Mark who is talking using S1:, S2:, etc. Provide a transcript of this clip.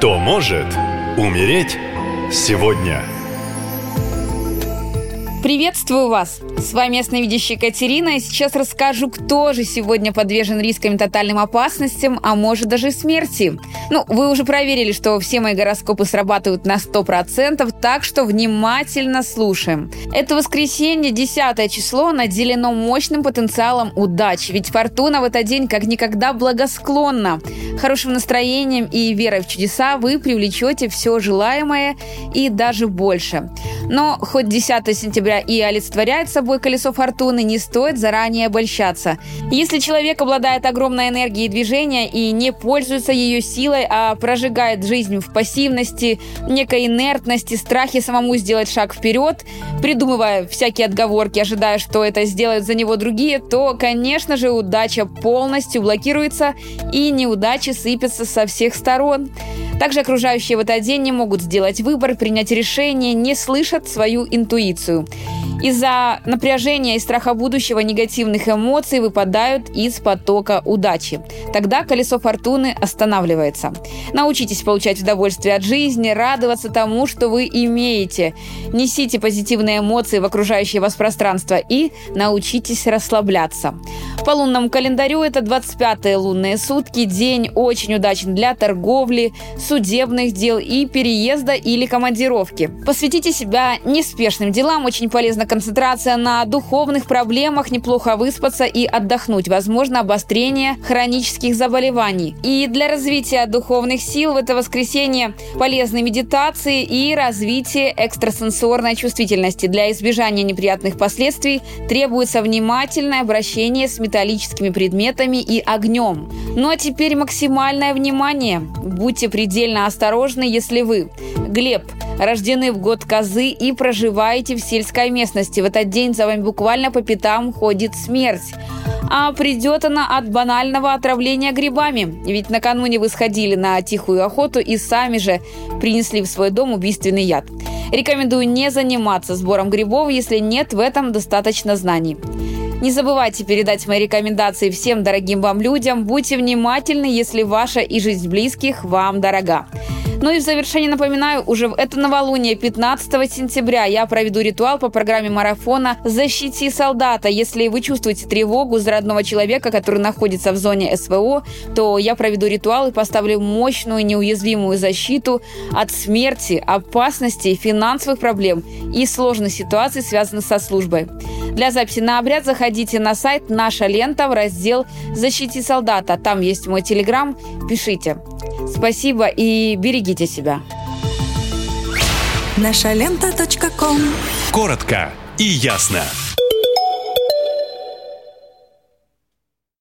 S1: Кто может умереть сегодня?
S2: Приветствую вас! С вами ясновидящая Катерина, и сейчас расскажу, кто же сегодня подвержен рискам и тотальным опасностям, а может даже смерти. Ну, вы уже проверили, что все мои гороскопы срабатывают на 100%, так что внимательно слушаем. Это воскресенье, 10 число, наделено мощным потенциалом удачи, ведь фортуна в этот день как никогда благосклонна. Хорошим настроением и верой в чудеса вы привлечете все желаемое и даже больше. Но хоть 10 сентября и олицетворяет собой колесо фортуны, не стоит заранее обольщаться. Если человек обладает огромной энергией движения и не пользуется ее силой, а прожигает жизнь в пассивности, некой инертности, страхе самому сделать шаг вперед, придумывая всякие отговорки, ожидая, что это сделают за него другие, то, конечно же, удача полностью блокируется и неудачи сыпятся со всех сторон. Также окружающие в этот день не могут сделать выбор, принять решение, не слышат свою интуицию. Из-за напряжения и страха будущего негативных эмоций выпадают из потока удачи. Тогда колесо фортуны останавливается. Научитесь получать удовольствие от жизни, радоваться тому, что вы имеете. Несите позитивные эмоции в окружающее вас пространство и научитесь расслабляться. По лунному календарю это 25-е лунные сутки. День очень удачен для торговли, судебных дел и переезда или командировки. Посвятите себя неспешным делам. Очень полезно концентрация на духовных проблемах, неплохо выспаться и отдохнуть. Возможно, обострение хронических заболеваний. И для развития духовных сил в это воскресенье полезны медитации и развитие экстрасенсорной чувствительности. Для избежания неприятных последствий требуется внимательное обращение с металлическими предметами и огнем. Ну а теперь максимальное внимание. Будьте предельно осторожны, если вы, Глеб, рождены в год козы и проживаете в сельской местности. В этот день за вами буквально по пятам ходит смерть. А придет она от банального отравления грибами. Ведь накануне вы сходили на тихую охоту и сами же принесли в свой дом убийственный яд. Рекомендую не заниматься сбором грибов, если нет в этом достаточно знаний. Не забывайте передать мои рекомендации всем дорогим вам людям. Будьте внимательны, если ваша и жизнь близких вам дорога. Ну и в завершение напоминаю, уже в это новолуние 15 сентября я проведу ритуал по программе марафона «Защити солдата». Если вы чувствуете тревогу за родного человека, который находится в зоне СВО, то я проведу ритуал и поставлю мощную неуязвимую защиту от смерти, опасностей, финансовых проблем и сложных ситуаций, связанных со службой. Для записи на обряд заходите на сайт «Наша лента» в раздел «Защити солдата». Там есть мой телеграм. Пишите. Спасибо и берегите себя.
S3: Наша лента.
S1: Коротко и ясно.